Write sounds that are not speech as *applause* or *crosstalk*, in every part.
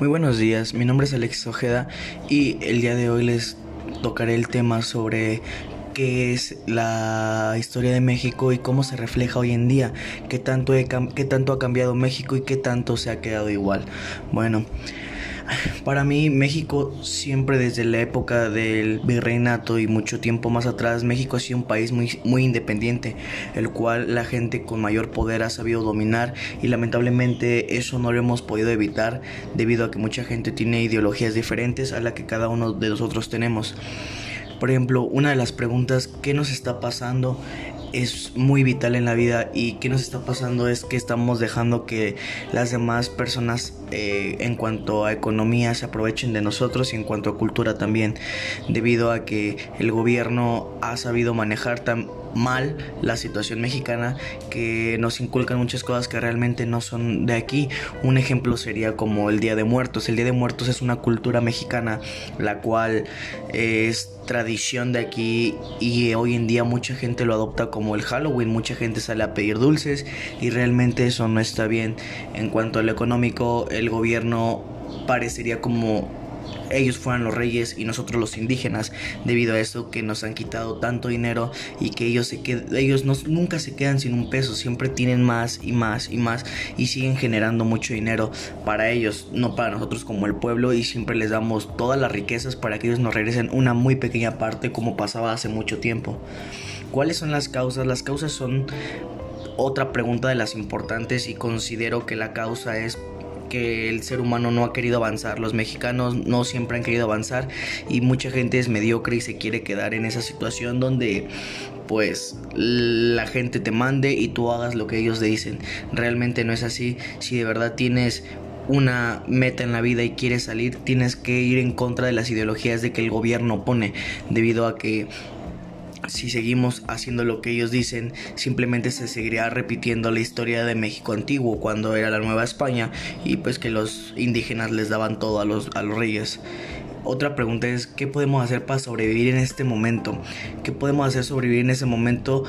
Muy buenos días, mi nombre es Alex Ojeda y el día de hoy les tocaré el tema sobre qué es la historia de México y cómo se refleja hoy en día, qué tanto, qué tanto ha cambiado México y qué tanto se ha quedado igual. Bueno, *laughs* para mí México siempre desde la época del virreinato y mucho tiempo más atrás, México ha sido un país muy, muy independiente, el cual la gente con mayor poder ha sabido dominar y lamentablemente eso no lo hemos podido evitar debido a que mucha gente tiene ideologías diferentes a la que cada uno de nosotros tenemos. Por ejemplo, una de las preguntas, ¿qué nos está pasando? Es muy vital en la vida y qué nos está pasando es que estamos dejando que las demás personas eh, en cuanto a economía se aprovechen de nosotros y en cuanto a cultura también debido a que el gobierno ha sabido manejar tan mal la situación mexicana que nos inculcan muchas cosas que realmente no son de aquí. Un ejemplo sería como el Día de Muertos. El Día de Muertos es una cultura mexicana la cual es tradición de aquí y hoy en día mucha gente lo adopta como el Halloween, mucha gente sale a pedir dulces y realmente eso no está bien. En cuanto al económico, el gobierno parecería como ellos fueran los reyes y nosotros los indígenas debido a esto que nos han quitado tanto dinero y que ellos se ellos nunca se quedan sin un peso siempre tienen más y más y más y siguen generando mucho dinero para ellos no para nosotros como el pueblo y siempre les damos todas las riquezas para que ellos nos regresen una muy pequeña parte como pasaba hace mucho tiempo ¿Cuáles son las causas? Las causas son otra pregunta de las importantes y considero que la causa es que el ser humano no ha querido avanzar. Los mexicanos no siempre han querido avanzar y mucha gente es mediocre y se quiere quedar en esa situación donde pues la gente te mande y tú hagas lo que ellos dicen. Realmente no es así. Si de verdad tienes una meta en la vida y quieres salir, tienes que ir en contra de las ideologías de que el gobierno pone, debido a que si seguimos haciendo lo que ellos dicen, simplemente se seguiría repitiendo la historia de México antiguo cuando era la Nueva España y pues que los indígenas les daban todo a los, a los reyes. Otra pregunta es, ¿qué podemos hacer para sobrevivir en este momento? ¿Qué podemos hacer sobrevivir en ese momento?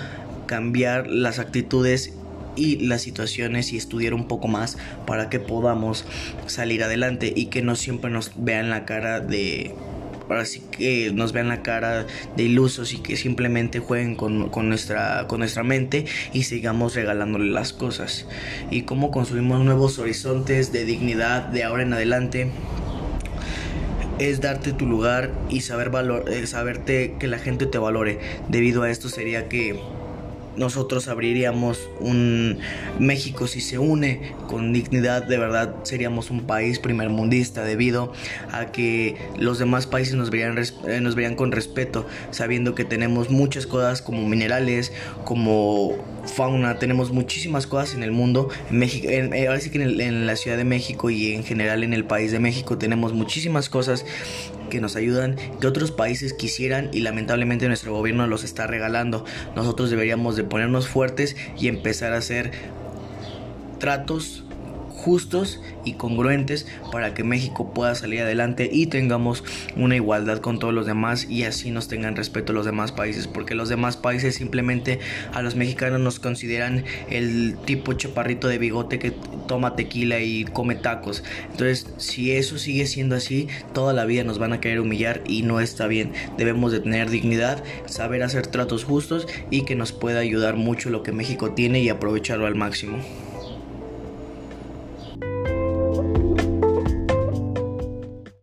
Cambiar las actitudes y las situaciones y estudiar un poco más para que podamos salir adelante y que no siempre nos vean la cara de así que nos vean la cara de ilusos y que simplemente jueguen con, nuestra, con nuestra mente y sigamos regalándole las cosas. Y cómo construimos nuevos horizontes de dignidad de ahora en adelante es darte tu lugar y saber valor, eh, saberte que la gente te valore. Debido a esto sería que nosotros abriríamos un México si se une con dignidad, de verdad seríamos un país primermundista debido a que los demás países nos verían, eh, nos verían con respeto, sabiendo que tenemos muchas cosas como minerales, como fauna, tenemos muchísimas cosas en el mundo. En México, en, eh, ahora sí que en, en la Ciudad de México y en general en el país de México tenemos muchísimas cosas que nos ayudan, que otros países quisieran y lamentablemente nuestro gobierno los está regalando. Nosotros deberíamos de ponernos fuertes y empezar a hacer tratos justos y congruentes para que México pueda salir adelante y tengamos una igualdad con todos los demás y así nos tengan respeto los demás países porque los demás países simplemente a los mexicanos nos consideran el tipo chaparrito de bigote que toma tequila y come tacos. Entonces si eso sigue siendo así toda la vida nos van a querer humillar y no está bien. Debemos de tener dignidad saber hacer tratos justos y que nos pueda ayudar mucho lo que México tiene y aprovecharlo al máximo